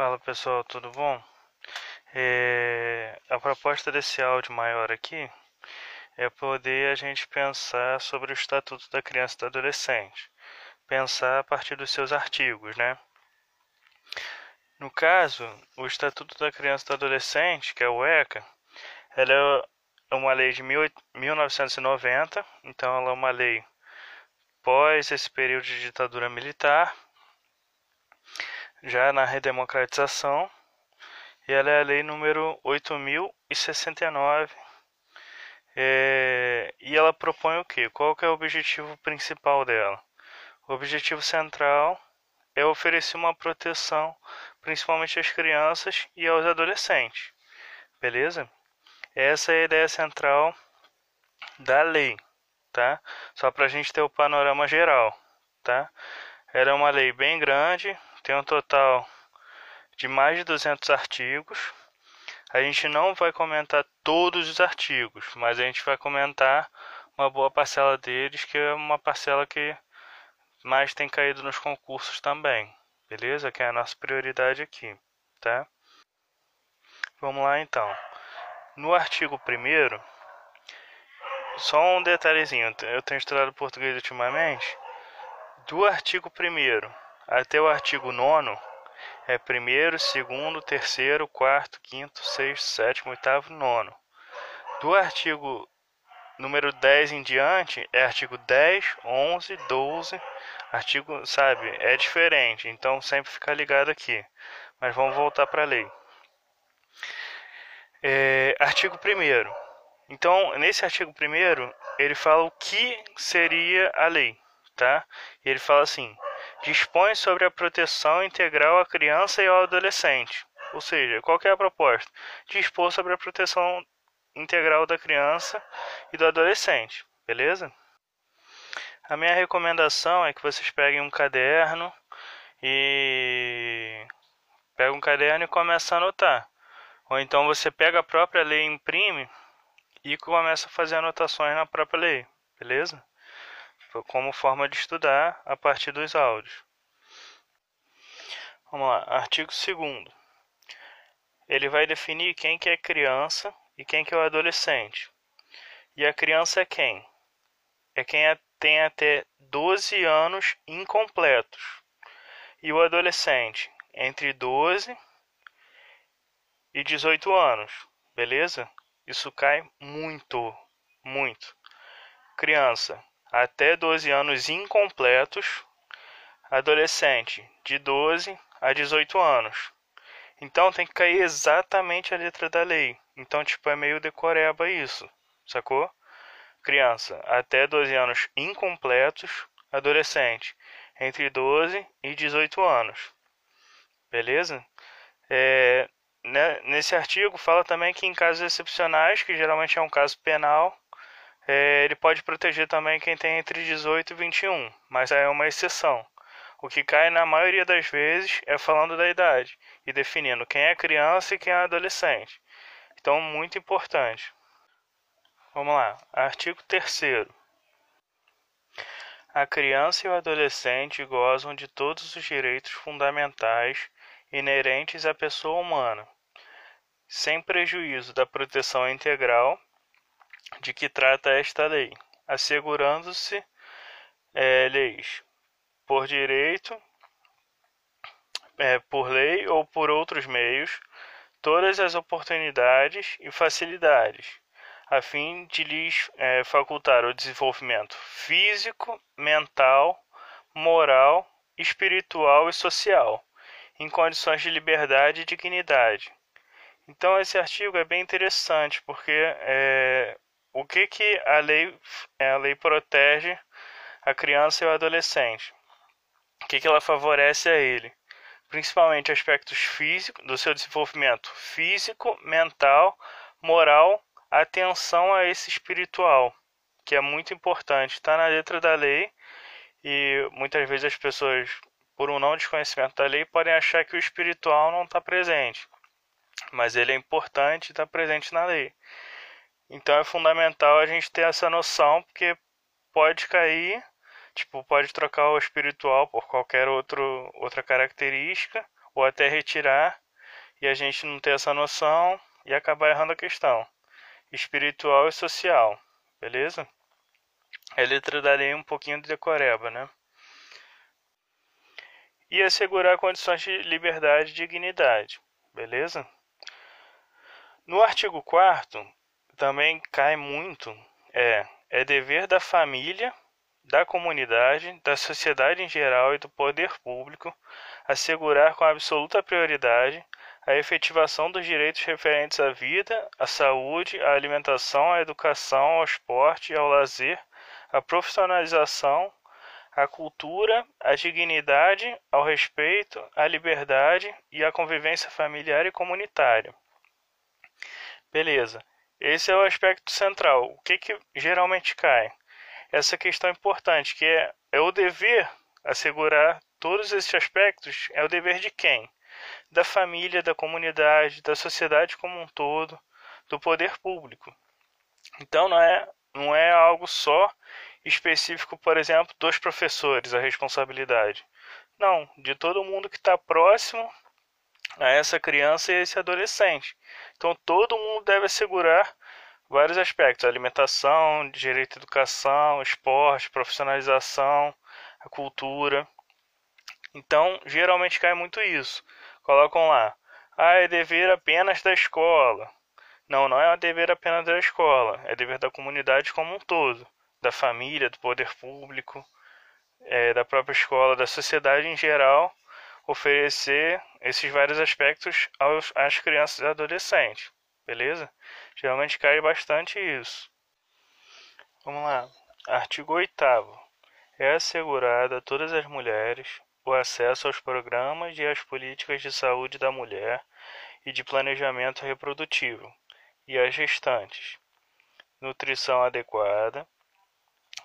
Fala pessoal, tudo bom? É, a proposta desse áudio maior aqui é poder a gente pensar sobre o Estatuto da Criança e do Adolescente, pensar a partir dos seus artigos, né? No caso, o Estatuto da Criança e do Adolescente, que é o ECA, ela é uma lei de 1990, então ela é uma lei pós esse período de ditadura militar, já na redemocratização, e ela é a lei número 8069. É, e ela propõe o que? Qual que é o objetivo principal dela? O objetivo central é oferecer uma proteção, principalmente às crianças e aos adolescentes. Beleza? Essa é a ideia central da lei, tá? Só para a gente ter o panorama geral, tá? Ela é uma lei bem grande, tem um total de mais de 200 artigos. A gente não vai comentar todos os artigos, mas a gente vai comentar uma boa parcela deles, que é uma parcela que mais tem caído nos concursos também, beleza? Que é a nossa prioridade aqui, tá? Vamos lá então. No artigo 1 só um detalhezinho, eu tenho estudado português ultimamente. Do artigo 1 até o artigo 9 é primeiro, segundo, terceiro, quarto, quinto, sexto, sétimo, oitavo, nono. Do artigo número 10 em diante é artigo 10, 11, 12, artigo, sabe, é diferente, então sempre fica ligado aqui. Mas vamos voltar para a lei. É, artigo 1 Então, nesse artigo 1 ele fala o que seria a lei, tá? Ele fala assim: dispõe sobre a proteção integral à criança e ao adolescente. Ou seja, qual é a proposta? Dispor sobre a proteção integral da criança e do adolescente, beleza? A minha recomendação é que vocês peguem um caderno e pega um caderno e começa a anotar. Ou então você pega a própria lei, imprime e começa a fazer anotações na própria lei, beleza? Como forma de estudar a partir dos áudios. Vamos lá, artigo 2 Ele vai definir quem que é criança e quem que é o adolescente. E a criança é quem? É quem tem até 12 anos incompletos. E o adolescente entre 12 e 18 anos. Beleza? Isso cai muito, muito. Criança até 12 anos incompletos, adolescente de 12 a 18 anos. Então tem que cair exatamente a letra da lei. Então, tipo, é meio decoreba isso, sacou? Criança até 12 anos incompletos, adolescente entre 12 e 18 anos. Beleza? É, né, nesse artigo fala também que em casos excepcionais, que geralmente é um caso penal, é, ele pode proteger também quem tem entre 18 e 21, mas é uma exceção. O que cai na maioria das vezes é falando da idade e definindo quem é criança e quem é adolescente. Então, muito importante. Vamos lá, artigo 3. A criança e o adolescente gozam de todos os direitos fundamentais inerentes à pessoa humana, sem prejuízo da proteção integral de que trata esta lei, assegurando-se é, leis por direito, é, por lei ou por outros meios, todas as oportunidades e facilidades, a fim de lhes é, facultar o desenvolvimento físico, mental, moral, espiritual e social, em condições de liberdade e dignidade. Então esse artigo é bem interessante porque é, o que, que a lei, a lei protege a criança e o adolescente? O que, que ela favorece a ele? Principalmente aspectos físicos, do seu desenvolvimento físico, mental, moral, atenção a esse espiritual, que é muito importante. Está na letra da lei e muitas vezes as pessoas, por um não desconhecimento da lei, podem achar que o espiritual não está presente. Mas ele é importante e está presente na lei. Então é fundamental a gente ter essa noção, porque pode cair, tipo, pode trocar o espiritual por qualquer outro, outra característica, ou até retirar e a gente não ter essa noção e acabar errando a questão espiritual e social, beleza? É letra da lei um pouquinho de decoreba, né? E assegurar condições de liberdade e dignidade, beleza? No artigo 4 também cai muito é é dever da família, da comunidade, da sociedade em geral e do poder público assegurar com absoluta prioridade a efetivação dos direitos referentes à vida, à saúde, à alimentação, à educação, ao esporte, ao lazer, à profissionalização, à cultura, à dignidade, ao respeito, à liberdade e à convivência familiar e comunitária. Beleza. Esse é o aspecto central. O que, que geralmente cai? Essa questão importante, que é, é o dever assegurar todos esses aspectos, é o dever de quem? Da família, da comunidade, da sociedade como um todo, do poder público. Então não é, não é algo só específico, por exemplo, dos professores, a responsabilidade. Não, de todo mundo que está próximo a essa criança e esse adolescente. Então todo mundo deve assegurar vários aspectos: alimentação, direito à educação, esporte, profissionalização, a cultura. Então, geralmente cai muito isso. Colocam lá: ah, é dever apenas da escola. Não, não é dever apenas da escola, é dever da comunidade como um todo, da família, do poder público, é, da própria escola, da sociedade em geral oferecer esses vários aspectos aos, às crianças e adolescentes, beleza? Geralmente cai bastante isso. Vamos lá. Artigo 8 É assegurado a todas as mulheres o acesso aos programas e às políticas de saúde da mulher e de planejamento reprodutivo e às gestantes, nutrição adequada,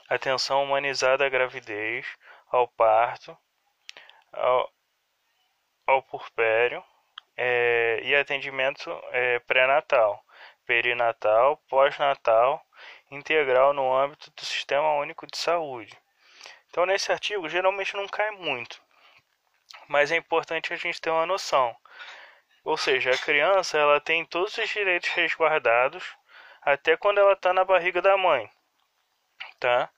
atenção humanizada à gravidez, ao parto, ao, ao purpério é, e atendimento é, pré-natal, perinatal, pós-natal, integral no âmbito do Sistema Único de Saúde. Então, nesse artigo, geralmente não cai muito, mas é importante a gente ter uma noção. Ou seja, a criança ela tem todos os direitos resguardados até quando ela está na barriga da mãe, tá?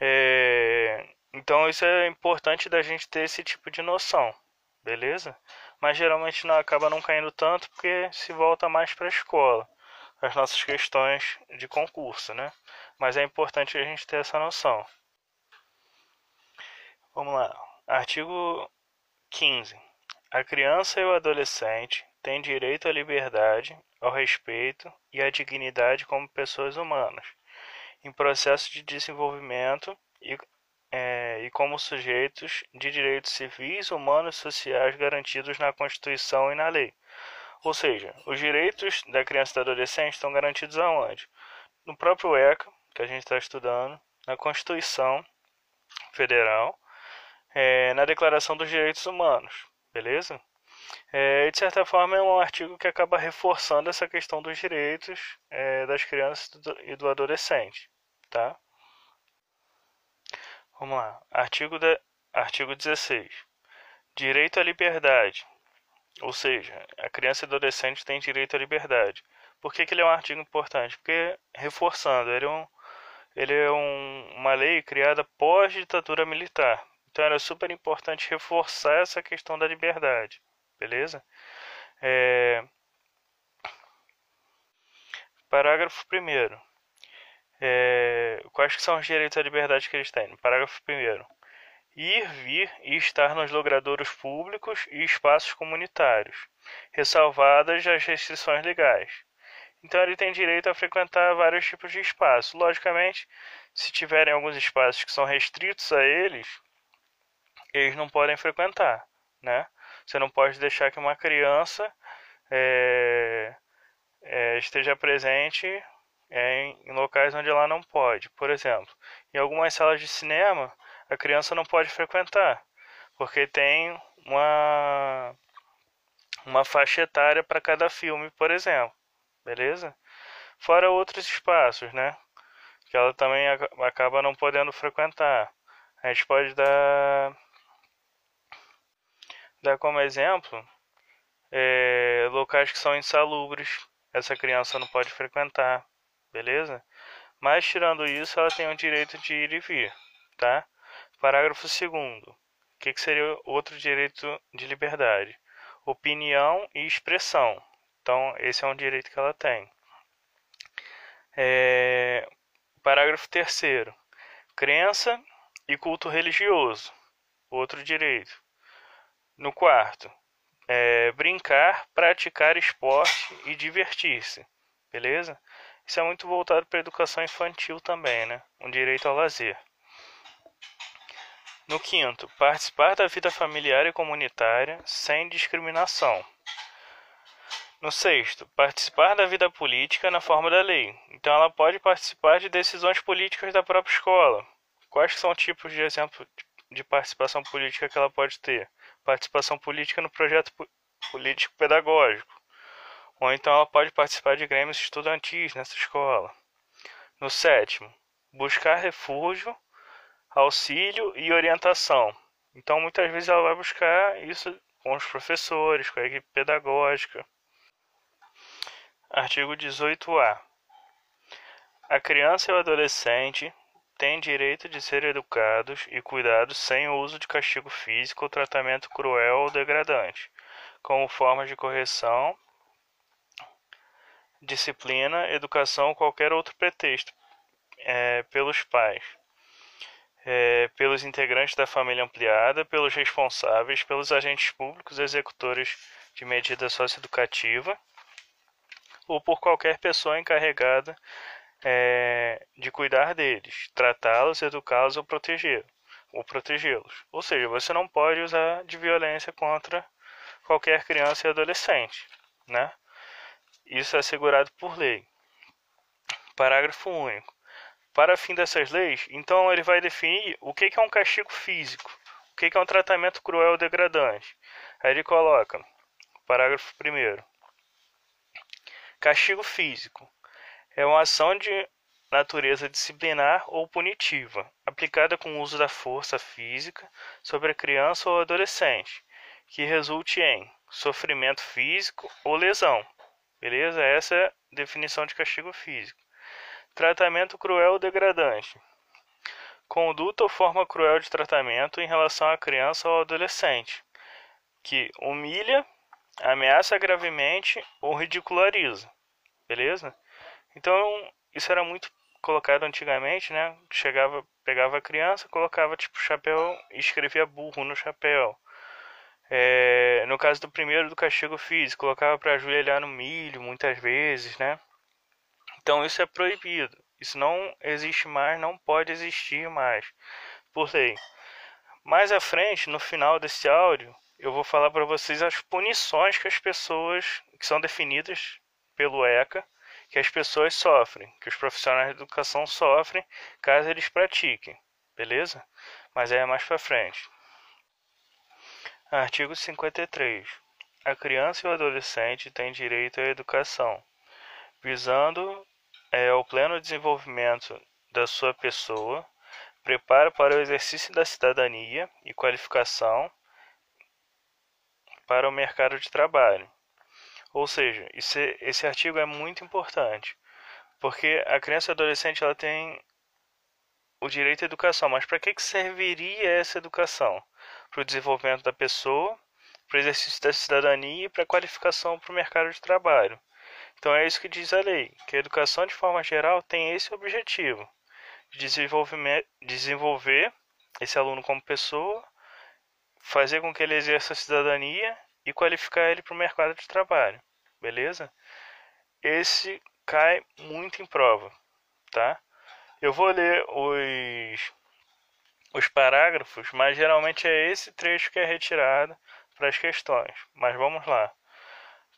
É... Então isso é importante da gente ter esse tipo de noção beleza? Mas geralmente não acaba não caindo tanto porque se volta mais para a escola, as nossas questões de concurso, né? Mas é importante a gente ter essa noção. Vamos lá. Artigo 15. A criança e o adolescente têm direito à liberdade, ao respeito e à dignidade como pessoas humanas, em processo de desenvolvimento e é, e como sujeitos de direitos civis, humanos e sociais garantidos na Constituição e na lei. Ou seja, os direitos da criança e do adolescente estão garantidos aonde? No próprio ECA, que a gente está estudando, na Constituição Federal, é, na Declaração dos Direitos Humanos, beleza? É, de certa forma, é um artigo que acaba reforçando essa questão dos direitos é, das crianças e do adolescente, tá? Vamos lá. Artigo, de, artigo 16. Direito à liberdade. Ou seja, a criança e adolescente tem direito à liberdade. Por que, que ele é um artigo importante? Porque, reforçando, ele é, um, ele é um, uma lei criada pós-ditadura militar. Então era super importante reforçar essa questão da liberdade. Beleza? É... Parágrafo 1 é, quais que são os direitos à liberdade que eles têm? parágrafo 1 ir, vir e estar nos logradouros públicos e espaços comunitários, ressalvadas as restrições legais. Então ele tem direito a frequentar vários tipos de espaços. Logicamente, se tiverem alguns espaços que são restritos a eles, eles não podem frequentar, né? Você não pode deixar que uma criança é, é, esteja presente é, em locais onde ela não pode. Por exemplo, em algumas salas de cinema, a criança não pode frequentar, porque tem uma, uma faixa etária para cada filme, por exemplo. Beleza? Fora outros espaços, né? Que ela também acaba não podendo frequentar. A gente pode dar dá como exemplo é, locais que são insalubres, essa criança não pode frequentar, beleza? Mas tirando isso, ela tem o direito de ir e vir, tá? Parágrafo 2 O que, que seria outro direito de liberdade? Opinião e expressão. Então, esse é um direito que ela tem. É, parágrafo 3 Crença e culto religioso. Outro direito. No quarto, é, brincar, praticar esporte e divertir-se. Beleza? Isso é muito voltado para a educação infantil também, né? Um direito ao lazer. No quinto, participar da vida familiar e comunitária sem discriminação. No sexto, participar da vida política na forma da lei. Então, ela pode participar de decisões políticas da própria escola. Quais são os tipos de exemplo de participação política que ela pode ter? Participação política no projeto político pedagógico. Ou então ela pode participar de grêmios estudantis nessa escola. No sétimo, buscar refúgio, auxílio e orientação. Então, muitas vezes ela vai buscar isso com os professores, com a equipe pedagógica. Artigo 18-A. A criança e o adolescente têm direito de ser educados e cuidados sem o uso de castigo físico ou tratamento cruel ou degradante, como formas de correção, disciplina, educação ou qualquer outro pretexto, é, pelos pais, é, pelos integrantes da família ampliada, pelos responsáveis, pelos agentes públicos executores de medida socioeducativa ou por qualquer pessoa encarregada é, de cuidar deles, tratá-los, educá-los ou proteger ou protegê-los. Ou seja, você não pode usar de violência contra qualquer criança e adolescente, né? Isso é assegurado por lei. Parágrafo único. Para fim dessas leis, então ele vai definir o que é um castigo físico, o que é um tratamento cruel ou degradante. Aí ele coloca, parágrafo 1 Castigo físico é uma ação de natureza disciplinar ou punitiva, aplicada com o uso da força física sobre a criança ou adolescente, que resulte em sofrimento físico ou lesão. Beleza? Essa é a definição de castigo físico. Tratamento cruel ou degradante. Conduta ou forma cruel de tratamento em relação à criança ou adolescente, que humilha, ameaça gravemente ou ridiculariza. Beleza? Então, isso era muito colocado antigamente, né? Chegava, pegava a criança, colocava tipo chapéu e escrevia burro no chapéu. É, no caso do primeiro, do castigo físico, colocava para ajoelhar no milho muitas vezes, né? Então isso é proibido. Isso não existe mais, não pode existir mais, por lei. Mais à frente, no final desse áudio, eu vou falar para vocês as punições que as pessoas que são definidas pelo ECA que as pessoas sofrem, que os profissionais de educação sofrem caso eles pratiquem, beleza? Mas é mais para frente. Artigo 53. A criança e o adolescente têm direito à educação, visando é, o pleno desenvolvimento da sua pessoa, preparo para o exercício da cidadania e qualificação para o mercado de trabalho ou seja, esse, esse artigo é muito importante, porque a criança e adolescente ela tem o direito à educação, mas para que, que serviria essa educação? Para o desenvolvimento da pessoa, para o exercício da cidadania e para a qualificação para o mercado de trabalho. Então é isso que diz a lei, que a educação de forma geral tem esse objetivo, de desenvolver esse aluno como pessoa, fazer com que ele exerça a cidadania e qualificar ele para o mercado de trabalho, beleza? Esse cai muito em prova, tá? Eu vou ler os, os parágrafos, mas geralmente é esse trecho que é retirado para as questões. Mas vamos lá.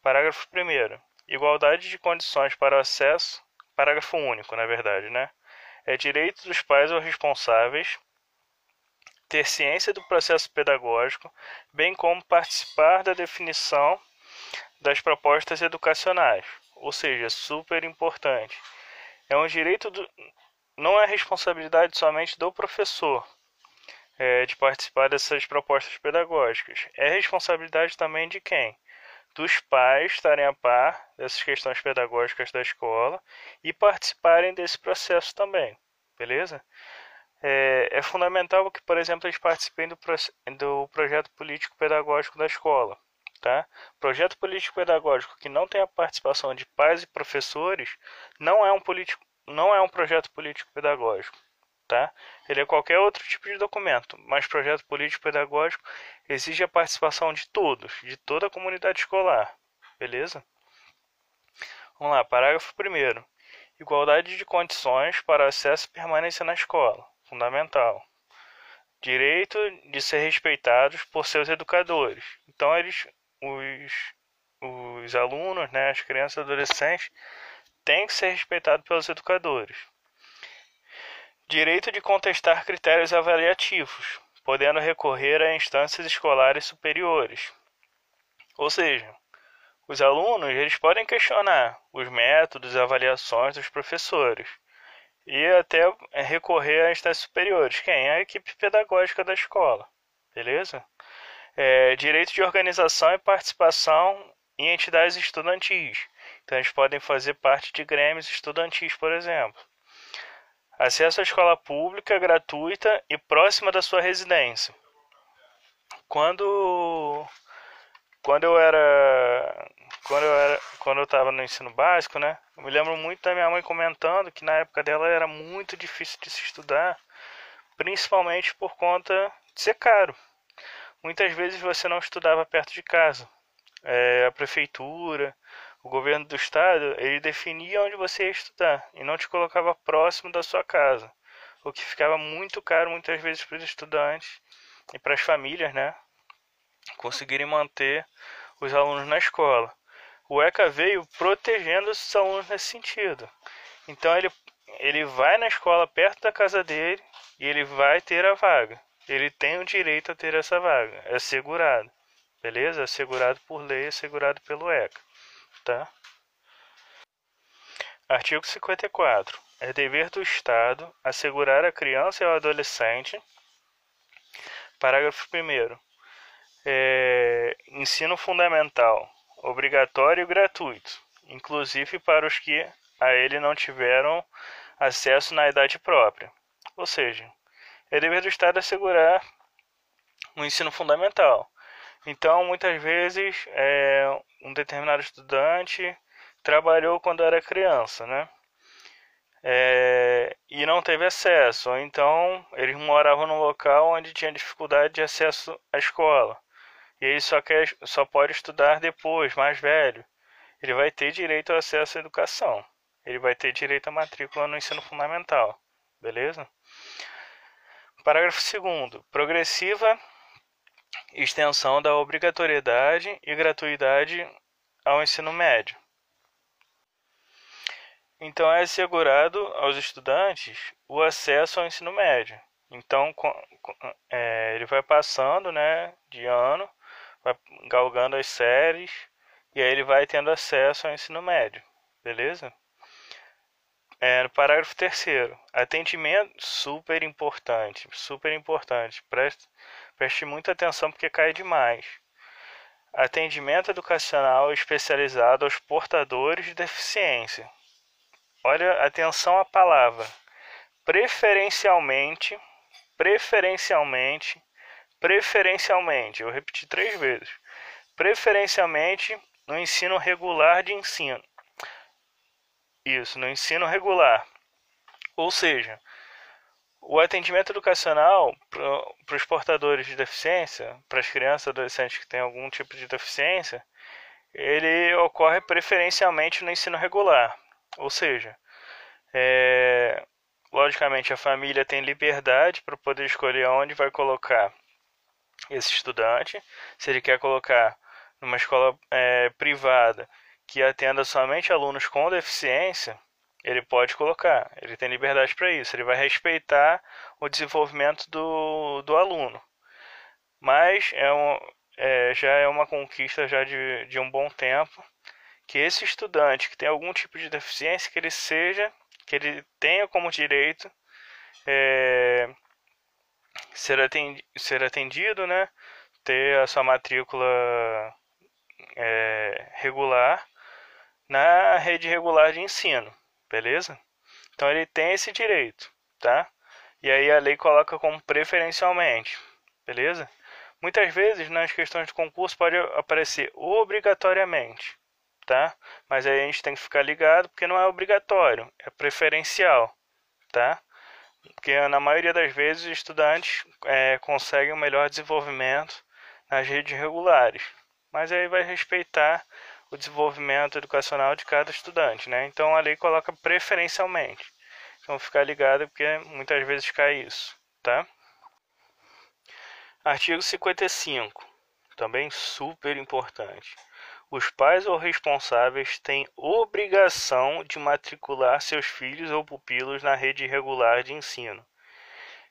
Parágrafo 1. Igualdade de condições para o acesso. Parágrafo único, na verdade, né? É direito dos pais ou responsáveis ter ciência do processo pedagógico, bem como participar da definição das propostas educacionais, ou seja, super importante. É um direito do, não é responsabilidade somente do professor. É, de participar dessas propostas pedagógicas. É responsabilidade também de quem? Dos pais estarem a par dessas questões pedagógicas da escola e participarem desse processo também, beleza? É, é fundamental que, por exemplo, eles participem do, do projeto político-pedagógico da escola. Tá? Projeto político-pedagógico que não tem a participação de pais e professores não é um, político, não é um projeto político-pedagógico tá? Ele é qualquer outro tipo de documento, mas projeto político-pedagógico exige a participação de todos, de toda a comunidade escolar, beleza? Vamos lá, parágrafo 1 Igualdade de condições para acesso e permanência na escola, fundamental. Direito de ser respeitados por seus educadores. Então, eles, os, os alunos, né, as crianças e adolescentes, têm que ser respeitados pelos educadores Direito de contestar critérios avaliativos, podendo recorrer a instâncias escolares superiores. Ou seja, os alunos eles podem questionar os métodos e avaliações dos professores e até recorrer a instâncias superiores. Quem? A equipe pedagógica da escola. Beleza? É, direito de organização e participação em entidades estudantis. Então, eles podem fazer parte de grêmios estudantis, por exemplo. Acesso à escola pública, gratuita e próxima da sua residência. Quando quando eu era quando eu era quando eu estava no ensino básico, né? Eu me lembro muito da minha mãe comentando que na época dela era muito difícil de se estudar, principalmente por conta de ser caro. Muitas vezes você não estudava perto de casa. É, a prefeitura o governo do estado ele definia onde você ia estudar e não te colocava próximo da sua casa, o que ficava muito caro muitas vezes para os estudantes e para as famílias, né, conseguirem manter os alunos na escola. O ECA veio protegendo esses alunos nesse sentido. Então ele ele vai na escola perto da casa dele e ele vai ter a vaga. Ele tem o direito a ter essa vaga, é assegurado. Beleza? É assegurado por lei, é assegurado pelo ECA tá? Artigo 54. É dever do Estado assegurar a criança e ao adolescente. Parágrafo 1. É, ensino fundamental, obrigatório e gratuito, inclusive para os que a ele não tiveram acesso na idade própria. Ou seja, é dever do Estado assegurar um ensino fundamental, então, muitas vezes, é, um determinado estudante trabalhou quando era criança, né? É, e não teve acesso, ou então eles moravam num local onde tinha dificuldade de acesso à escola. E ele só, quer, só pode estudar depois, mais velho. Ele vai ter direito ao acesso à educação. Ele vai ter direito à matrícula no ensino fundamental. Beleza? Parágrafo 2. Progressiva extensão da obrigatoriedade e gratuidade ao ensino médio. Então é assegurado aos estudantes o acesso ao ensino médio. Então é, ele vai passando, né, de ano, vai galgando as séries e aí ele vai tendo acesso ao ensino médio, beleza? É, no parágrafo terceiro, atendimento super importante, super importante. Preste, preste muita atenção porque cai demais. Atendimento educacional especializado aos portadores de deficiência. Olha, atenção à palavra. Preferencialmente, preferencialmente, preferencialmente. Eu repeti três vezes. Preferencialmente no ensino regular de ensino isso, no ensino regular. Ou seja, o atendimento educacional para os portadores de deficiência, para as crianças e adolescentes que têm algum tipo de deficiência, ele ocorre preferencialmente no ensino regular. Ou seja, é, logicamente a família tem liberdade para poder escolher onde vai colocar esse estudante. Se ele quer colocar numa escola é, privada que atenda somente alunos com deficiência, ele pode colocar, ele tem liberdade para isso, ele vai respeitar o desenvolvimento do, do aluno. Mas é, um, é já é uma conquista já de, de um bom tempo que esse estudante que tem algum tipo de deficiência, que ele seja, que ele tenha como direito é, ser atendido, ser atendido né? Ter a sua matrícula é, regular na rede regular de ensino, beleza? Então ele tem esse direito, tá? E aí a lei coloca como preferencialmente, beleza? Muitas vezes nas questões de concurso pode aparecer obrigatoriamente, tá? Mas aí a gente tem que ficar ligado porque não é obrigatório, é preferencial, tá? Porque na maioria das vezes os estudantes é, conseguem um melhor desenvolvimento nas redes regulares, mas aí vai respeitar o desenvolvimento educacional de cada estudante, né? Então a lei coloca preferencialmente. Então ficar ligado porque muitas vezes cai isso, tá? Artigo 55, também super importante. Os pais ou responsáveis têm obrigação de matricular seus filhos ou pupilos na rede regular de ensino.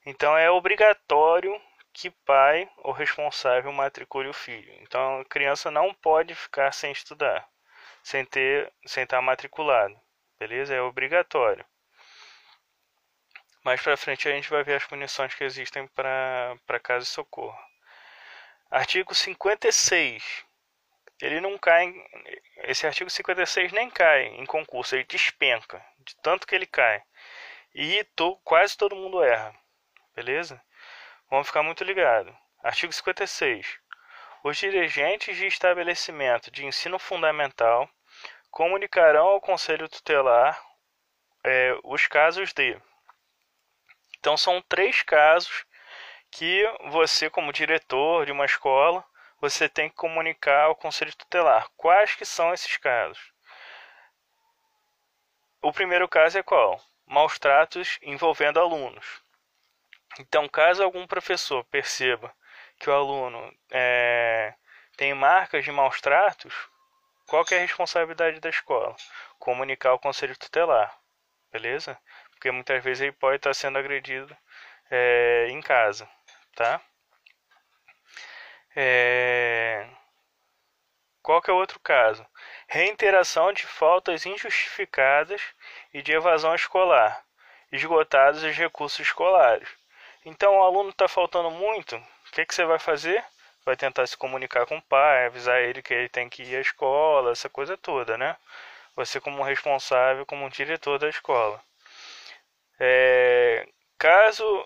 Então é obrigatório que pai ou responsável matricule o filho. Então a criança não pode ficar sem estudar, sem ter, sem estar matriculado. Beleza? É obrigatório. Mais para frente a gente vai ver as punições que existem para caso socorro. Artigo 56. Ele não cai. Esse artigo 56 nem cai em concurso, ele despenca, de tanto que ele cai. E to, quase todo mundo erra. Beleza? Vamos ficar muito ligado. Artigo 56. Os dirigentes de estabelecimento de ensino fundamental comunicarão ao Conselho Tutelar é, os casos de então são três casos que você, como diretor de uma escola, você tem que comunicar ao conselho tutelar. Quais que são esses casos? O primeiro caso é qual? Maus tratos envolvendo alunos. Então, caso algum professor perceba que o aluno é, tem marcas de maus tratos, qual é a responsabilidade da escola? Comunicar ao conselho tutelar, beleza? porque muitas vezes ele pode estar sendo agredido é, em casa, tá? É... Qual que é o outro caso? Reiteração de faltas injustificadas e de evasão escolar, esgotados os recursos escolares. Então o aluno está faltando muito, o que, que você vai fazer? Vai tentar se comunicar com o pai, avisar ele que ele tem que ir à escola, essa coisa toda, né? Você como responsável, como diretor da escola. É, caso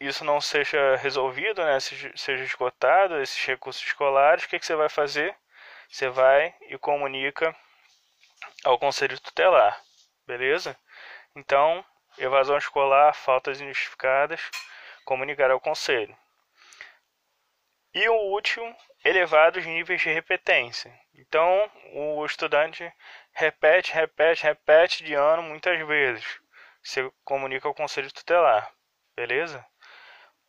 isso não seja resolvido, né, seja esgotado esses recursos escolares, o que, que você vai fazer? Você vai e comunica ao conselho tutelar, beleza? Então, evasão escolar, faltas injustificadas, comunicar ao conselho. E o último, elevados níveis de repetência. Então, o estudante repete, repete, repete de ano muitas vezes você comunica ao conselho tutelar, beleza?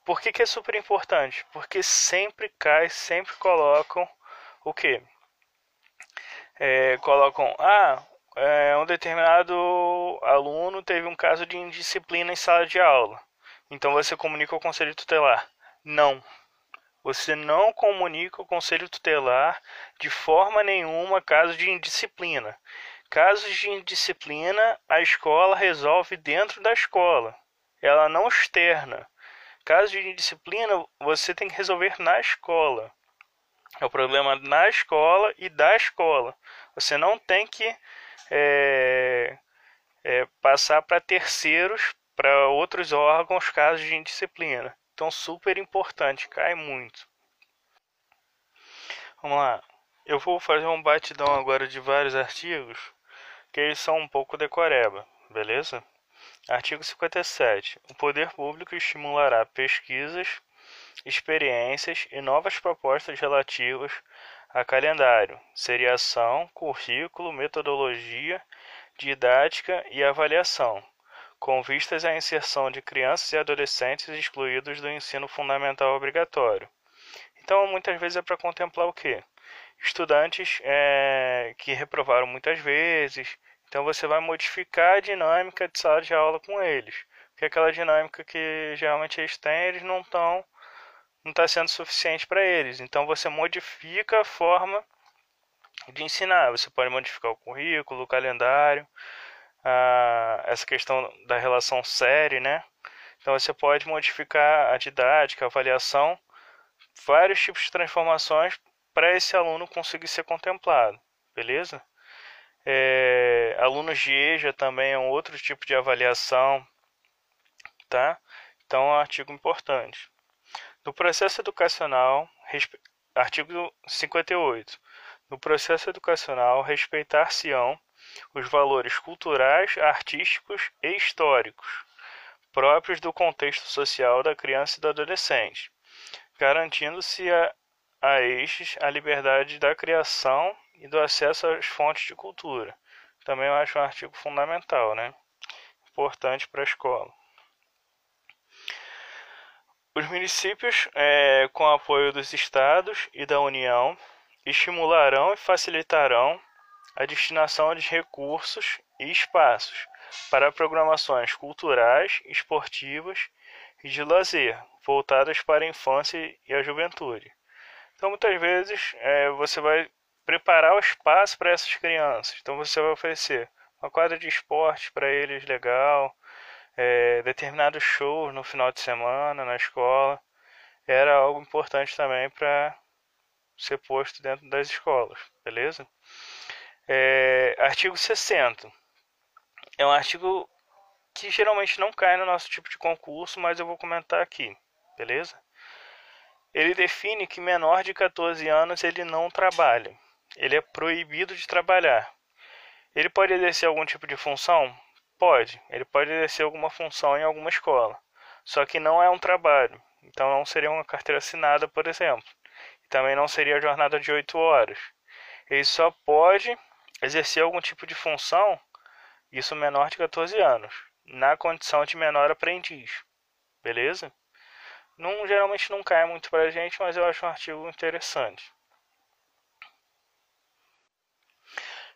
Por que, que é super importante? Porque sempre cai, sempre colocam o que? É, colocam, ah, é, um determinado aluno teve um caso de indisciplina em sala de aula. Então você comunica ao conselho tutelar. Não. Você não comunica ao conselho tutelar de forma nenhuma caso de indisciplina. Casos de indisciplina, a escola resolve dentro da escola. Ela não externa. Casos de indisciplina, você tem que resolver na escola. É o problema na escola e da escola. Você não tem que é, é, passar para terceiros, para outros órgãos, casos de indisciplina. Então, super importante, cai muito. Vamos lá. Eu vou fazer um batidão agora de vários artigos que eles são um pouco decoreba, beleza? Artigo 57. O poder público estimulará pesquisas, experiências e novas propostas relativas a calendário, seriação, currículo, metodologia, didática e avaliação, com vistas à inserção de crianças e adolescentes excluídos do ensino fundamental obrigatório. Então, muitas vezes é para contemplar o quê? Estudantes é, que reprovaram muitas vezes, então você vai modificar a dinâmica de sala de aula com eles. Porque aquela dinâmica que geralmente eles têm, eles não estão não está sendo suficiente para eles. Então você modifica a forma de ensinar. Você pode modificar o currículo, o calendário, a, essa questão da relação série, né? Então você pode modificar a didática, a avaliação, vários tipos de transformações para esse aluno conseguir ser contemplado, beleza? É, alunos de EJA também é um outro tipo de avaliação, tá? Então é um artigo importante. No processo educacional, artigo 58. No processo educacional, respeitar-se-ão os valores culturais, artísticos e históricos próprios do contexto social da criança e do adolescente, garantindo-se a, a estes a liberdade da criação e do acesso às fontes de cultura. Também eu acho um artigo fundamental, né? Importante para a escola. Os municípios, é, com apoio dos estados e da União, estimularão e facilitarão a destinação de recursos e espaços para programações culturais, esportivas e de lazer, voltadas para a infância e a juventude. Então, muitas vezes, é, você vai preparar o espaço para essas crianças. Então, você vai oferecer uma quadra de esporte para eles legal, é, determinados shows no final de semana na escola. Era algo importante também para ser posto dentro das escolas, beleza? É, artigo 60. É um artigo que geralmente não cai no nosso tipo de concurso, mas eu vou comentar aqui, beleza? Ele define que menor de 14 anos ele não trabalha. Ele é proibido de trabalhar. Ele pode exercer algum tipo de função? Pode. Ele pode exercer alguma função em alguma escola. Só que não é um trabalho. Então não seria uma carteira assinada, por exemplo. Também não seria jornada de 8 horas. Ele só pode exercer algum tipo de função, isso menor de 14 anos, na condição de menor aprendiz. Beleza? Não, geralmente não cai muito para a gente, mas eu acho um artigo interessante.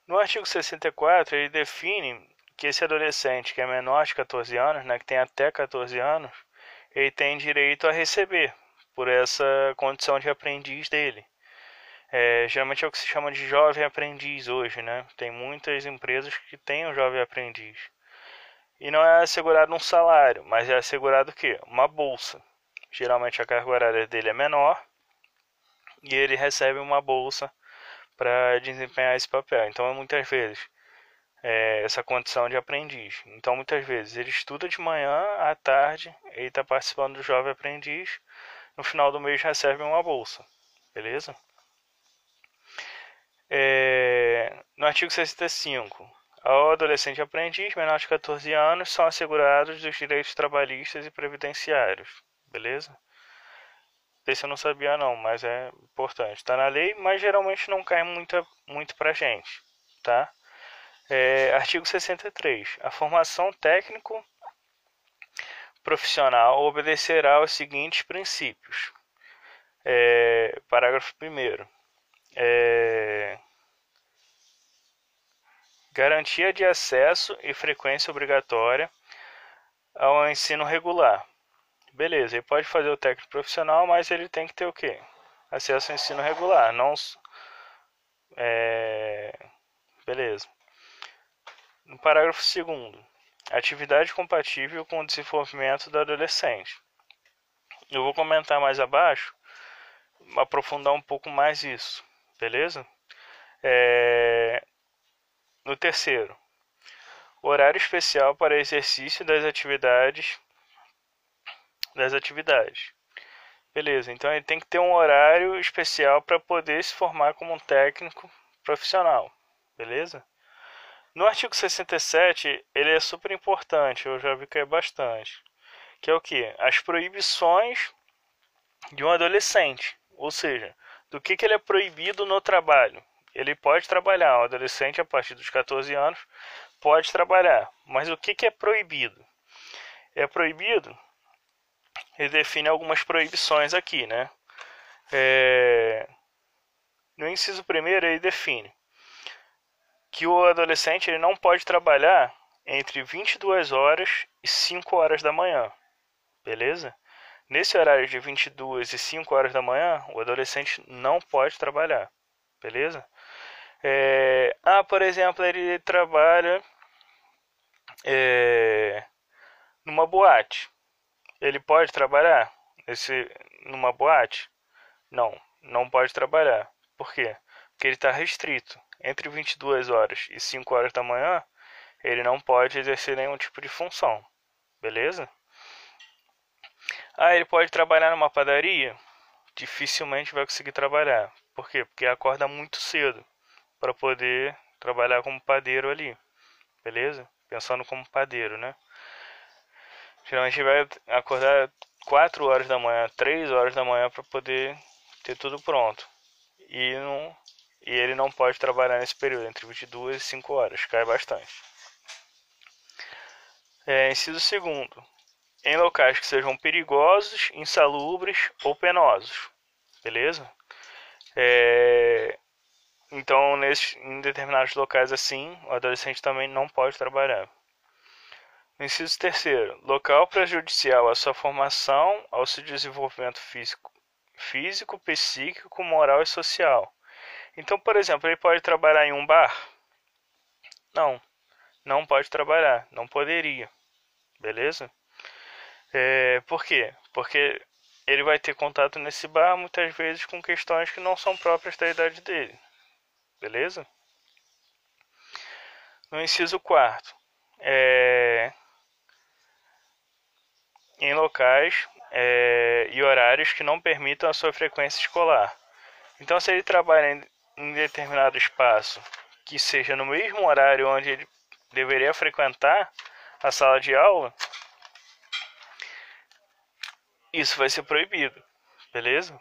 No artigo 64, ele define que esse adolescente que é menor de 14 anos, né, que tem até 14 anos, ele tem direito a receber por essa condição de aprendiz dele. É, geralmente é o que se chama de jovem aprendiz hoje, né? Tem muitas empresas que têm um jovem aprendiz. E não é assegurado um salário, mas é assegurado o quê? Uma bolsa. Geralmente a carga horária dele é menor e ele recebe uma bolsa para desempenhar esse papel. Então, muitas vezes, é essa condição de aprendiz. Então, muitas vezes, ele estuda de manhã, à tarde, ele está participando do jovem aprendiz, no final do mês recebe uma bolsa. Beleza? É, no artigo 65, ao adolescente aprendiz menor de 14 anos são assegurados dos direitos trabalhistas e previdenciários. Beleza? Esse eu não sabia não, mas é importante. Está na lei, mas geralmente não cai muito, muito para gente. Tá? É, artigo 63. A formação técnico profissional obedecerá aos seguintes princípios. É, parágrafo 1 é, garantia de acesso e frequência obrigatória ao ensino regular. Beleza, ele pode fazer o técnico profissional, mas ele tem que ter o quê? Acesso ao ensino regular, não é... beleza. No parágrafo 2 atividade compatível com o desenvolvimento do adolescente. Eu vou comentar mais abaixo, aprofundar um pouco mais isso beleza? É... No terceiro, horário especial para exercício das atividades das atividades. Beleza, então ele tem que ter um horário especial para poder se formar como um técnico profissional, beleza? No artigo 67, ele é super importante, eu já vi que é bastante. Que é o que? As proibições de um adolescente. Ou seja, do que, que ele é proibido no trabalho. Ele pode trabalhar, um adolescente a partir dos 14 anos pode trabalhar, mas o que, que é proibido? É proibido, ele define algumas proibições aqui, né? É... No inciso primeiro ele define que o adolescente ele não pode trabalhar entre 22 horas e 5 horas da manhã, beleza? Nesse horário de 22 e 5 horas da manhã, o adolescente não pode trabalhar, beleza? É, ah, por exemplo, ele trabalha é, numa boate, Ele pode trabalhar nesse, numa boate? Não, não pode trabalhar. Por quê? Porque ele está restrito. Entre 22 horas e 5 horas da manhã, ele não pode exercer nenhum tipo de função. Beleza? Ah, ele pode trabalhar numa padaria? Dificilmente vai conseguir trabalhar. Por quê? Porque acorda muito cedo para poder trabalhar como padeiro ali. Beleza? Pensando como padeiro, né? Geralmente vai acordar 4 horas da manhã, 3 horas da manhã para poder ter tudo pronto. E, não, e ele não pode trabalhar nesse período, entre 22 e 5 horas, cai bastante. É, inciso segundo, em locais que sejam perigosos, insalubres ou penosos. Beleza? É, então, nesse, em determinados locais assim, o adolescente também não pode trabalhar. Inciso terceiro, local prejudicial à sua formação, ao seu desenvolvimento físico, físico, psíquico, moral e social. Então, por exemplo, ele pode trabalhar em um bar? Não, não pode trabalhar, não poderia, beleza? É, por quê? Porque ele vai ter contato nesse bar muitas vezes com questões que não são próprias da idade dele, beleza? No inciso quarto, é, em locais é, e horários que não permitam a sua frequência escolar. Então, se ele trabalha em, em determinado espaço que seja no mesmo horário onde ele deveria frequentar a sala de aula, isso vai ser proibido, beleza?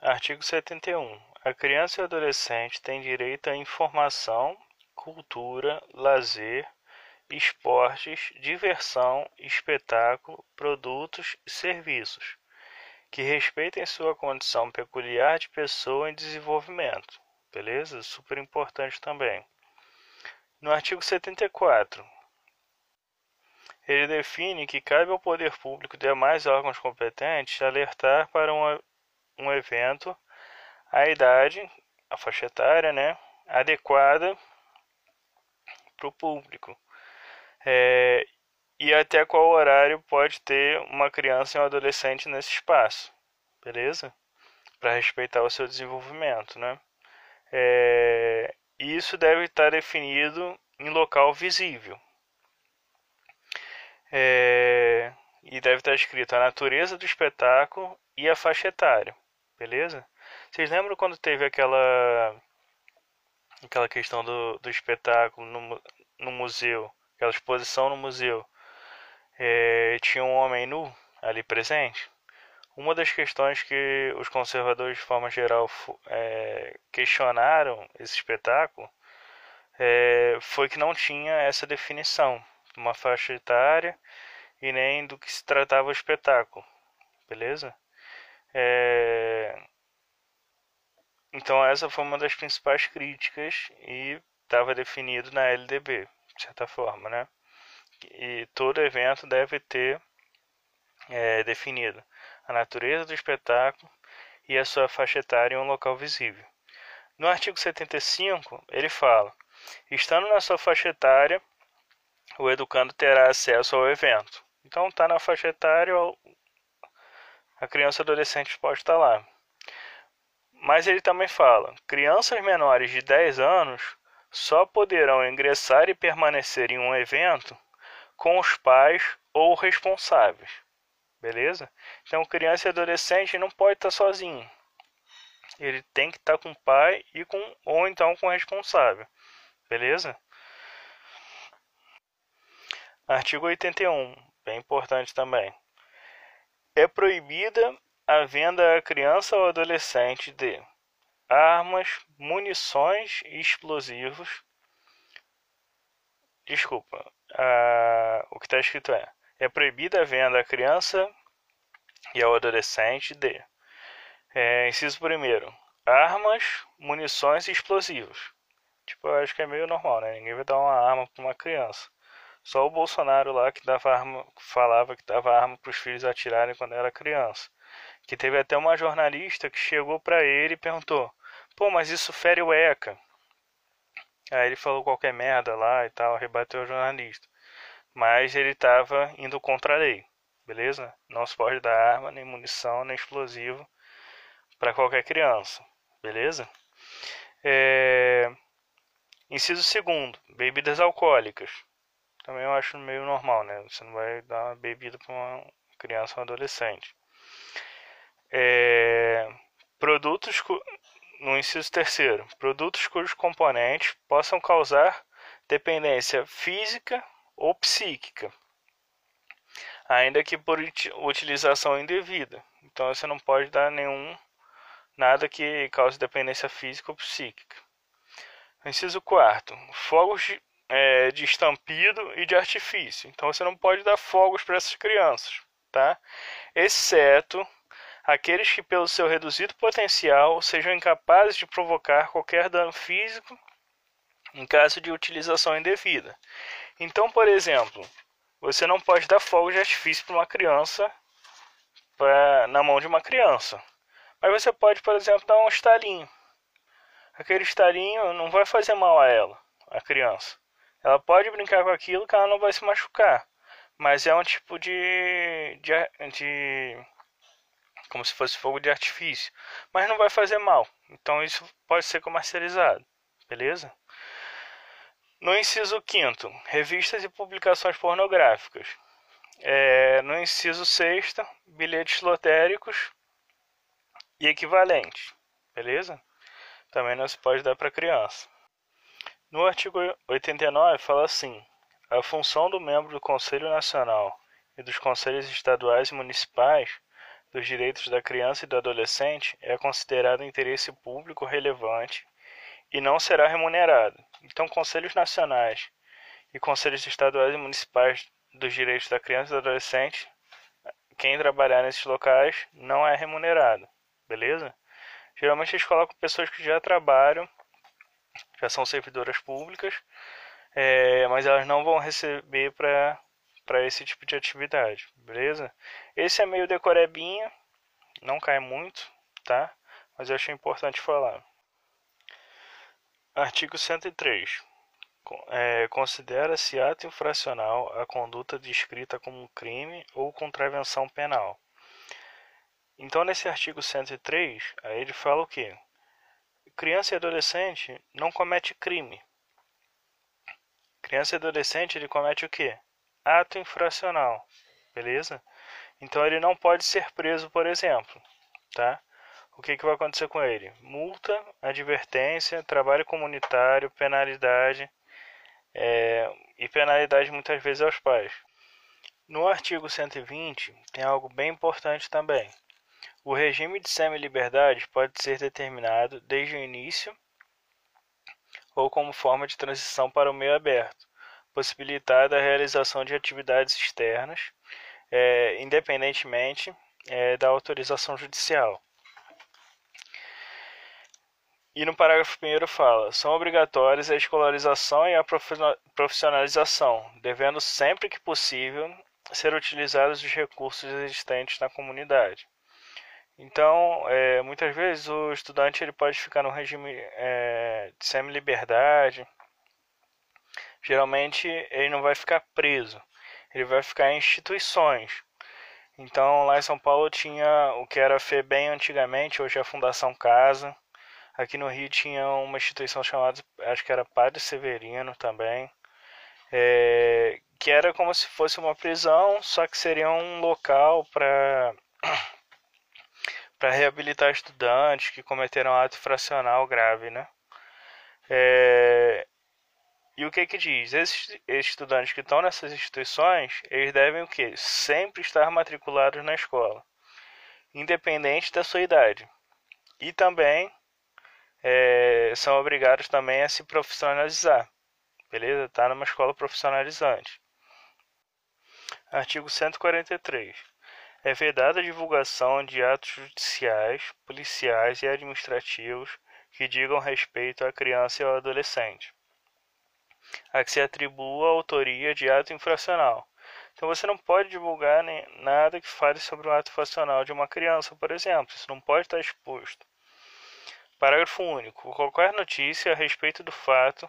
Artigo 71. A criança e o adolescente têm direito à informação, cultura, lazer, esportes, diversão, espetáculo, produtos e serviços, que respeitem sua condição peculiar de pessoa em desenvolvimento. Beleza? Super importante também. No artigo 74, ele define que cabe ao poder público e demais órgãos competentes alertar para um, um evento a idade, a faixa etária, né, adequada para o público, é, e até qual horário pode ter uma criança e um adolescente nesse espaço, beleza? Para respeitar o seu desenvolvimento, né? É, isso deve estar definido em local visível. É, e deve estar escrito a natureza do espetáculo e a faixa etária, beleza? Vocês lembram quando teve aquela aquela questão do, do espetáculo no, no museu aquela exposição no museu, é, tinha um homem nu ali presente. Uma das questões que os conservadores, de forma geral, é, questionaram esse espetáculo é, foi que não tinha essa definição de uma faixa etária e nem do que se tratava o espetáculo, beleza? É... Então essa foi uma das principais críticas e estava definido na LDB de certa forma, né? E todo evento deve ter é, definido a natureza do espetáculo e a sua faixa etária em um local visível. No artigo 75, ele fala: estando na sua faixa etária, o educando terá acesso ao evento. Então, está na faixa etária, a criança adolescente pode estar lá. Mas ele também fala: crianças menores de 10 anos só poderão ingressar e permanecer em um evento com os pais ou responsáveis. Beleza? Então, criança e adolescente não pode estar sozinho. Ele tem que estar com o pai e com ou então com o responsável. Beleza? Artigo 81, bem importante também. É proibida a venda a criança ou adolescente de armas, munições e explosivos. Desculpa, o que está escrito é: é proibida a venda à criança e ao adolescente de. É, inciso primeiro: armas, munições e explosivos. Tipo, eu acho que é meio normal, né? Ninguém vai dar uma arma para uma criança. Só o Bolsonaro lá que dava arma, falava que dava arma para os filhos atirarem quando era criança. Que teve até uma jornalista que chegou para ele e perguntou: Pô, mas isso fere o ECA. Aí ele falou qualquer merda lá e tal, rebateu o jornalista. mas ele estava indo contra a lei, beleza? Não se pode dar arma, nem munição, nem explosivo para qualquer criança, beleza? É... Inciso segundo, bebidas alcoólicas. Também eu acho meio normal, né? Você não vai dar bebida para uma criança ou um adolescente. É... Produtos no inciso terceiro, produtos cujos componentes possam causar dependência física ou psíquica, ainda que por utilização indevida. Então você não pode dar nenhum nada que cause dependência física ou psíquica. Inciso quarto, fogos de, é, de estampido e de artifício. Então você não pode dar fogos para essas crianças, tá? Exceto aqueles que, pelo seu reduzido potencial, sejam incapazes de provocar qualquer dano físico em caso de utilização indevida. Então, por exemplo, você não pode dar fogo de artifício para uma criança pra, na mão de uma criança. Mas você pode, por exemplo, dar um estalinho. Aquele estalinho não vai fazer mal a ela, a criança. Ela pode brincar com aquilo que ela não vai se machucar. Mas é um tipo de, de, de como se fosse fogo de artifício, mas não vai fazer mal. Então isso pode ser comercializado, beleza? No inciso 5 revistas e publicações pornográficas. É, no inciso 6 bilhetes lotéricos e equivalentes, beleza? Também não se pode dar para criança. No artigo 89 fala assim: a função do membro do Conselho Nacional e dos conselhos estaduais e municipais dos direitos da criança e do adolescente é considerado interesse público relevante e não será remunerado. Então, conselhos nacionais e conselhos estaduais e municipais dos direitos da criança e do adolescente, quem trabalhar nesses locais não é remunerado, beleza? Geralmente eles colocam pessoas que já trabalham, já são servidoras públicas, é, mas elas não vão receber para esse tipo de atividade, beleza? Esse é meio decorebinha, não cai muito, tá? Mas eu achei importante falar. Artigo 103. É, Considera-se ato infracional a conduta descrita como crime ou contravenção penal. Então, nesse artigo 103, aí ele fala o quê? Criança e adolescente não comete crime. Criança e adolescente ele comete o quê? ato infracional, beleza? Então ele não pode ser preso, por exemplo, tá? O que, que vai acontecer com ele? Multa, advertência, trabalho comunitário, penalidade é, e penalidade muitas vezes aos pais. No artigo 120 tem algo bem importante também. O regime de semi-liberdade pode ser determinado desde o início ou como forma de transição para o meio aberto possibilitada a realização de atividades externas, é, independentemente é, da autorização judicial. E no parágrafo 1 fala: são obrigatórias a escolarização e a profissionalização, devendo sempre que possível ser utilizados os recursos existentes na comunidade. Então, é, muitas vezes o estudante ele pode ficar no regime é, de semi-liberdade, geralmente ele não vai ficar preso, ele vai ficar em instituições. Então lá em São Paulo tinha o que era FEBEM antigamente, hoje é a Fundação Casa. Aqui no Rio tinha uma instituição chamada, acho que era Padre Severino também, é, que era como se fosse uma prisão, só que seria um local para para reabilitar estudantes que cometeram ato fracional grave, né? É, e o que que diz? Esses estudantes que estão nessas instituições, eles devem o quê? Sempre estar matriculados na escola, independente da sua idade. E também é, são obrigados também a se profissionalizar, beleza? Tá numa escola profissionalizante. Artigo 143. É vedada a divulgação de atos judiciais, policiais e administrativos que digam respeito à criança e ao adolescente a que se atribua a autoria de ato infracional. Então você não pode divulgar nem nada que fale sobre o ato infracional de uma criança, por exemplo. Isso não pode estar exposto. Parágrafo único. Qualquer notícia a respeito do fato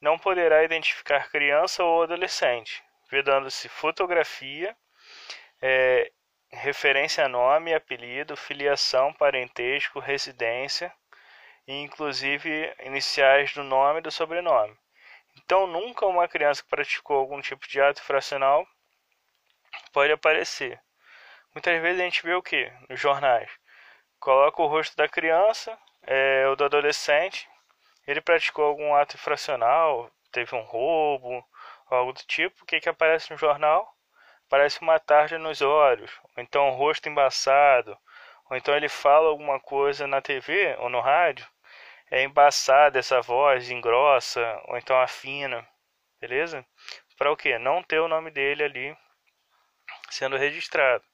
não poderá identificar criança ou adolescente, vedando-se fotografia, é, referência a nome, apelido, filiação, parentesco, residência e inclusive iniciais do nome e do sobrenome. Então, nunca uma criança que praticou algum tipo de ato infracional pode aparecer. Muitas vezes a gente vê o que nos jornais? Coloca o rosto da criança é, ou do adolescente, ele praticou algum ato infracional, teve um roubo, algo do tipo, o que, que aparece no jornal? Aparece uma tarja nos olhos, ou então rosto embaçado, ou então ele fala alguma coisa na TV ou no rádio, é embaçada essa voz, engrossa, ou então afina, beleza? Para o quê? Não ter o nome dele ali sendo registrado.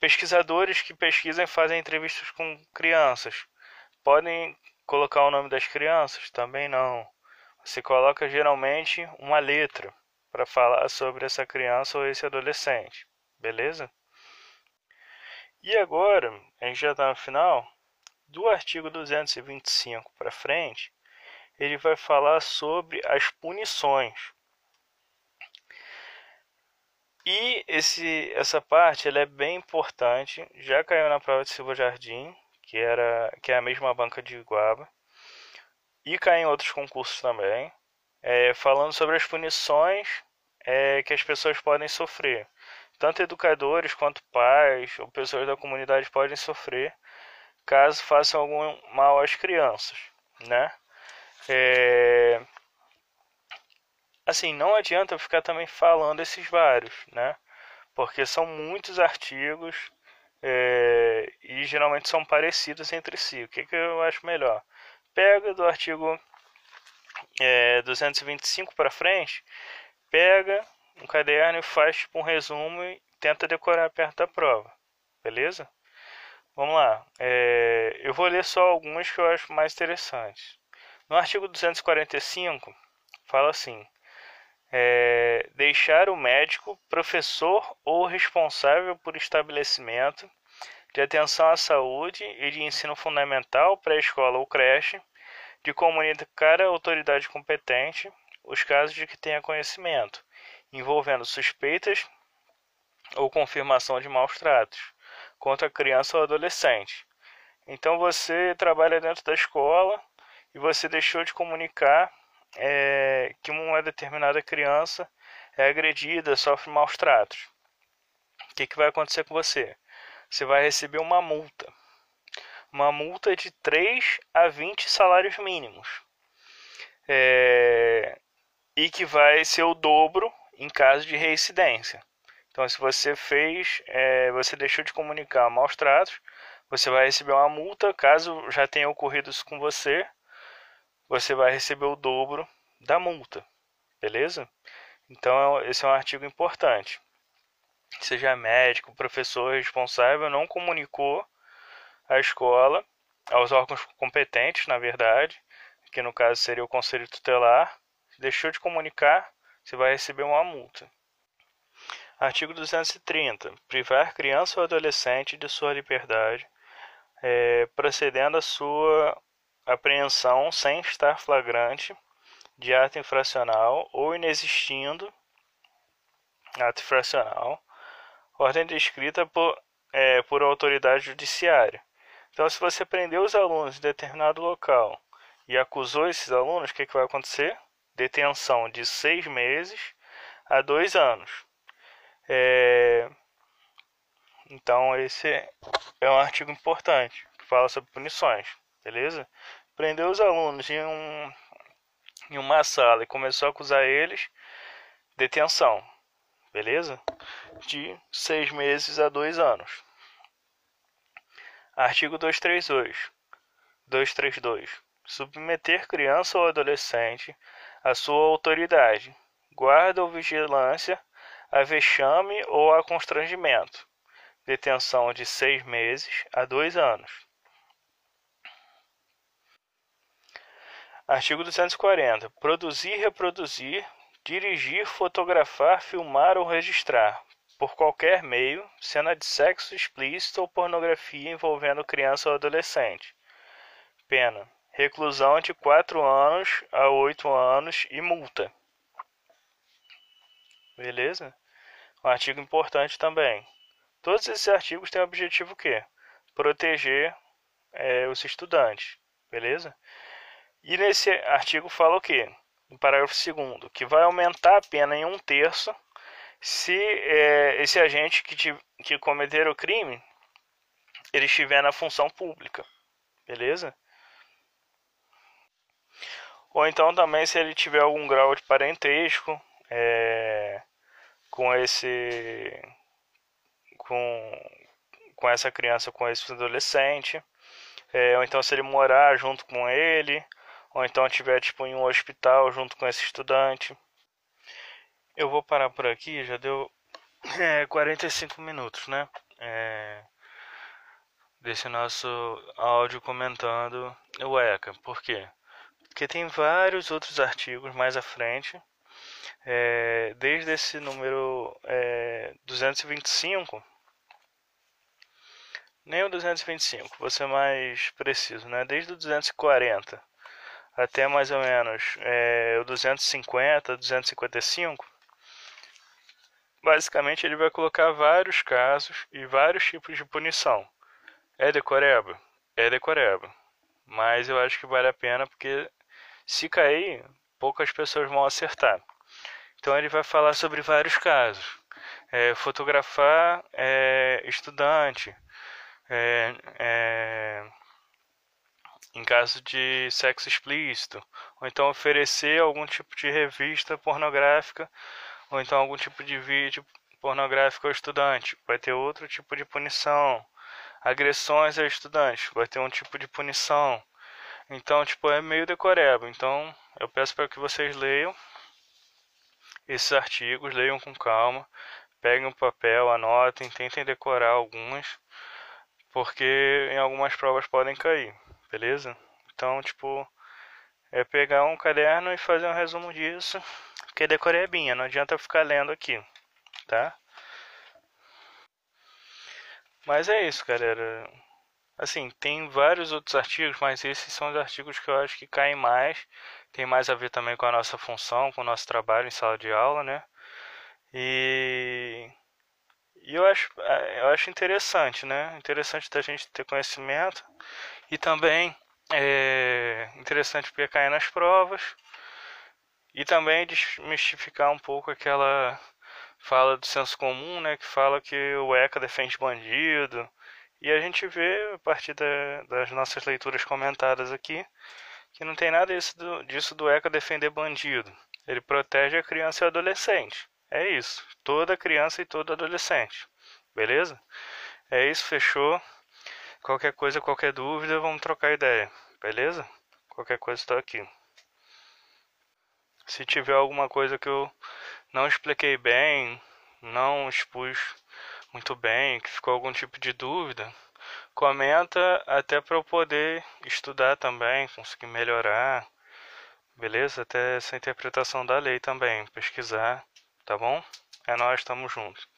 Pesquisadores que pesquisam e fazem entrevistas com crianças podem colocar o nome das crianças? Também não. Você coloca geralmente uma letra para falar sobre essa criança ou esse adolescente, beleza? E agora, a gente já está no final, do artigo 225 para frente, ele vai falar sobre as punições. E esse, essa parte ela é bem importante, já caiu na prova de Silva Jardim, que, era, que é a mesma banca de Iguaba, e caiu em outros concursos também, é, falando sobre as punições é, que as pessoas podem sofrer. Tanto educadores quanto pais ou pessoas da comunidade podem sofrer caso façam algum mal às crianças, né? É... Assim, não adianta ficar também falando esses vários, né? Porque são muitos artigos é... e geralmente são parecidos entre si. O que, que eu acho melhor? Pega do artigo é, 225 para frente, pega um caderno e faz tipo, um resumo e tenta decorar perto da prova, beleza? Vamos lá. É, eu vou ler só alguns que eu acho mais interessantes. No artigo 245, fala assim: é, deixar o médico, professor ou responsável por estabelecimento de atenção à saúde e de ensino fundamental, pré-escola ou creche, de comunicar à autoridade competente os casos de que tenha conhecimento, envolvendo suspeitas ou confirmação de maus tratos contra criança ou adolescente. Então você trabalha dentro da escola e você deixou de comunicar é, que uma determinada criança é agredida, sofre maus tratos. O que, que vai acontecer com você? Você vai receber uma multa. Uma multa de 3 a 20 salários mínimos. É, e que vai ser o dobro em caso de reincidência. Então, se você fez, é, você deixou de comunicar maus tratos, você vai receber uma multa. Caso já tenha ocorrido isso com você, você vai receber o dobro da multa, beleza? Então, esse é um artigo importante. Seja médico, professor responsável, não comunicou à escola, aos órgãos competentes, na verdade, que no caso seria o conselho tutelar, deixou de comunicar, você vai receber uma multa. Artigo 230. Privar criança ou adolescente de sua liberdade, é, procedendo à sua apreensão sem estar flagrante de ato infracional ou inexistindo ato infracional, ordem descrita por, é, por autoridade judiciária. Então, se você prendeu os alunos em determinado local e acusou esses alunos, o que, que vai acontecer? Detenção de seis meses a dois anos. É... Então, esse é um artigo importante que fala sobre punições, beleza? Prendeu os alunos em, um, em uma sala e começou a acusar eles, detenção, beleza? De seis meses a dois anos. Artigo 232. 232. Submeter criança ou adolescente à sua autoridade, guarda ou vigilância a vexame ou a constrangimento. Detenção de seis meses a dois anos. Artigo 240. Produzir, reproduzir, dirigir, fotografar, filmar ou registrar, por qualquer meio, cena de sexo explícito ou pornografia envolvendo criança ou adolescente. Pena: reclusão de 4 anos a 8 anos e multa. beleza? Um artigo importante também. Todos esses artigos têm o objetivo o quê? Proteger é, os estudantes, beleza? E nesse artigo fala o quê? No parágrafo 2 que vai aumentar a pena em um terço se é, esse agente que, te, que cometer o crime ele estiver na função pública, beleza? Ou então também se ele tiver algum grau de parentesco é, com esse com, com essa criança, com esse adolescente, é, ou então se ele morar junto com ele, ou então estiver tipo em um hospital junto com esse estudante. Eu vou parar por aqui, já deu é, 45 minutos, né? É, desse nosso áudio comentando o ECA. Por quê? Porque tem vários outros artigos mais à frente, é, desde esse número é, 225, nem o 225, vou ser mais preciso, né? desde o 240 até mais ou menos é, o 250, 255, basicamente ele vai colocar vários casos e vários tipos de punição. É decoreba? É decoreba. Mas eu acho que vale a pena porque se cair, poucas pessoas vão acertar. Então ele vai falar sobre vários casos. É, fotografar é, estudante, é, é em caso de sexo explícito, ou então oferecer algum tipo de revista pornográfica, ou então algum tipo de vídeo pornográfico ao estudante, vai ter outro tipo de punição. Agressões ao estudante, vai ter um tipo de punição. Então, tipo, é meio decoreba. Então, eu peço para que vocês leiam esses artigos, leiam com calma, peguem um papel, anotem, tentem decorar alguns, porque em algumas provas podem cair beleza? Então, tipo, é pegar um caderno e fazer um resumo disso, porque decorebinha, não adianta ficar lendo aqui, tá? Mas é isso, galera. Assim, tem vários outros artigos, mas esses são os artigos que eu acho que caem mais. Tem mais a ver também com a nossa função, com o nosso trabalho em sala de aula, né? E, e eu, acho, eu acho interessante, né? Interessante da gente ter conhecimento e também é interessante porque cai nas provas. E também desmistificar um pouco aquela fala do senso comum, né, que fala que o ECA defende bandido. E a gente vê, a partir da, das nossas leituras comentadas aqui, que não tem nada disso do, disso do ECA defender bandido. Ele protege a criança e o adolescente. É isso. Toda criança e todo adolescente. Beleza? É isso, fechou. Qualquer coisa, qualquer dúvida, vamos trocar ideia, beleza? Qualquer coisa estou aqui. Se tiver alguma coisa que eu não expliquei bem, não expus muito bem, que ficou algum tipo de dúvida, comenta até para eu poder estudar também, conseguir melhorar, beleza? Até essa interpretação da lei também, pesquisar, tá bom? É nós, estamos juntos.